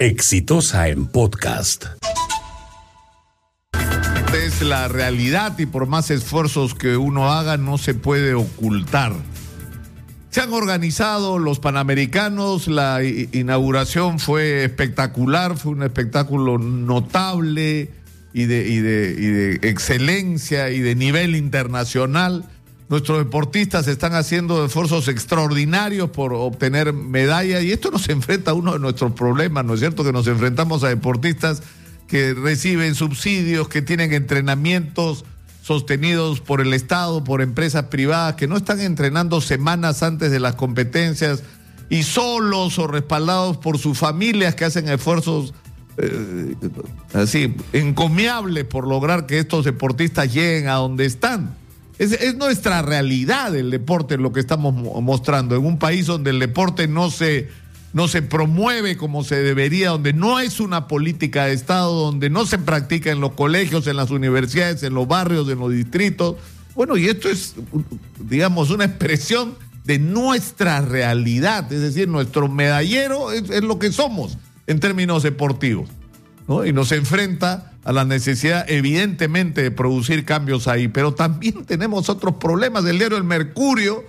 Exitosa en podcast. Es la realidad y por más esfuerzos que uno haga no se puede ocultar. Se han organizado los Panamericanos, la inauguración fue espectacular, fue un espectáculo notable y de, y de excelencia y de nivel internacional. Nuestros deportistas están haciendo esfuerzos extraordinarios por obtener medallas y esto nos enfrenta a uno de nuestros problemas, ¿no es cierto? Que nos enfrentamos a deportistas que reciben subsidios, que tienen entrenamientos sostenidos por el Estado, por empresas privadas, que no están entrenando semanas antes de las competencias y solos o respaldados por sus familias que hacen esfuerzos eh, así encomiables por lograr que estos deportistas lleguen a donde están. Es, nuestra realidad el deporte lo que estamos mostrando en un país donde el deporte no se, no se promueve como se debería, donde no es una política de Estado, donde no se practica en los colegios, en las universidades, en los barrios, en los distritos. Bueno, y esto es, digamos, una expresión de nuestra realidad, es decir, nuestro medallero es, es lo que somos en términos deportivos, ¿no? Y nos enfrenta a la necesidad evidentemente de producir cambios ahí, pero también tenemos otros problemas. El diario El Mercurio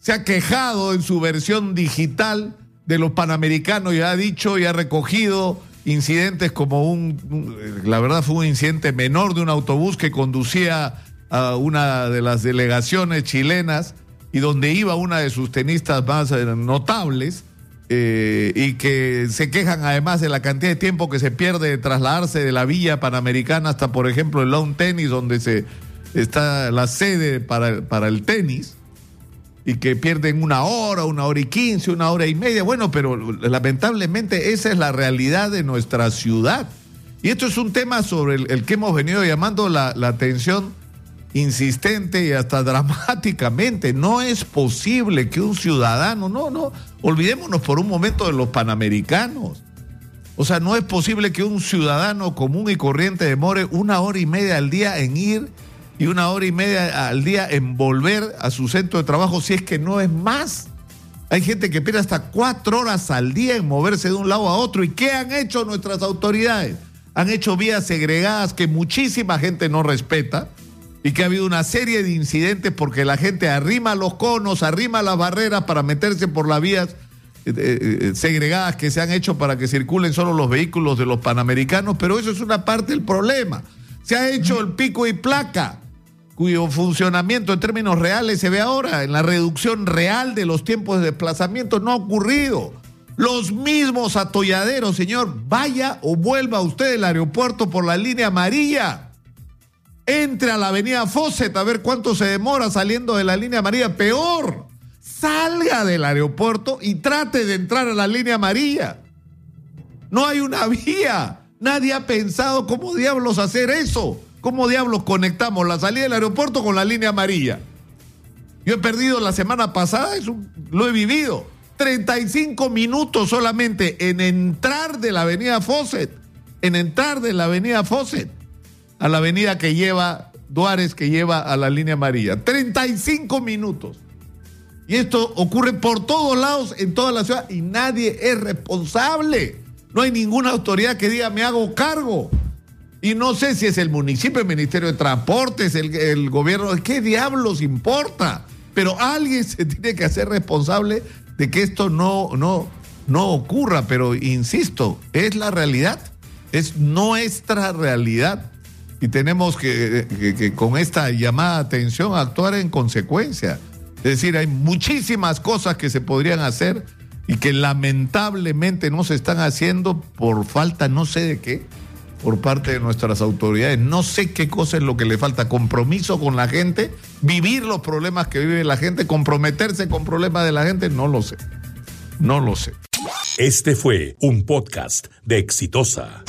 se ha quejado en su versión digital de los panamericanos y ha dicho y ha recogido incidentes como un, la verdad fue un incidente menor de un autobús que conducía a una de las delegaciones chilenas y donde iba una de sus tenistas más eh, notables eh, y que se quejan además de la cantidad de tiempo que se pierde de trasladarse de la villa panamericana hasta, por ejemplo, el lawn tenis, donde se está la sede para, para el tenis, y que pierden una hora, una hora y quince, una hora y media. Bueno, pero lamentablemente esa es la realidad de nuestra ciudad. Y esto es un tema sobre el, que hemos venido llamando la, la atención insistente y hasta dramáticamente. No es posible que un ciudadano, no, no, olvidémonos por un momento de los panamericanos. O sea, no es posible que un ciudadano común y corriente demore una hora y media al día en ir y una hora y media al día en volver a su centro de trabajo si es que no es más. Hay gente que pierde hasta cuatro horas al día en moverse de un lado a otro. ¿Y qué han hecho nuestras autoridades? Han hecho vías segregadas que muchísima gente no respeta y que ha habido una serie de incidentes porque la gente arrima los conos, arrima las barreras para meterse por las vías eh, eh, eh, segregadas que se han hecho para que circulen solo los vehículos de los panamericanos, pero eso es una parte del problema. Se ha hecho el pico y placa, cuyo funcionamiento en términos reales se ve ahora, en la reducción real de los tiempos de desplazamiento no ha ocurrido. Los mismos atolladeros, señor, vaya o vuelva usted del aeropuerto por la línea amarilla entre a la avenida Fawcett a ver cuánto se demora saliendo de la línea amarilla. Peor, salga del aeropuerto y trate de entrar a la línea amarilla. No hay una vía. Nadie ha pensado cómo diablos hacer eso. ¿Cómo diablos conectamos la salida del aeropuerto con la línea amarilla? Yo he perdido la semana pasada, lo he vivido. 35 minutos solamente en entrar de la avenida Fawcett. En entrar de la avenida Fawcett a la avenida que lleva Duárez, que lleva a la línea amarilla. 35 minutos. Y esto ocurre por todos lados, en toda la ciudad, y nadie es responsable. No hay ninguna autoridad que diga me hago cargo. Y no sé si es el municipio, el Ministerio de Transportes, el, gobierno, ¿qué diablos importa? Pero alguien se tiene que hacer responsable de que esto no, no, no ocurra. Pero insisto, es la realidad, es nuestra realidad y tenemos que, con esta llamada atención actuar en consecuencia. Es decir, hay muchísimas cosas que se podrían hacer y que lamentablemente no se están haciendo por falta no sé de qué por parte de nuestras autoridades. No sé qué cosa es lo que le falta. Compromiso con la gente, vivir los problemas que vive la gente, comprometerse con problemas de la gente, no lo sé. No lo sé. Este fue un podcast de Exitosa.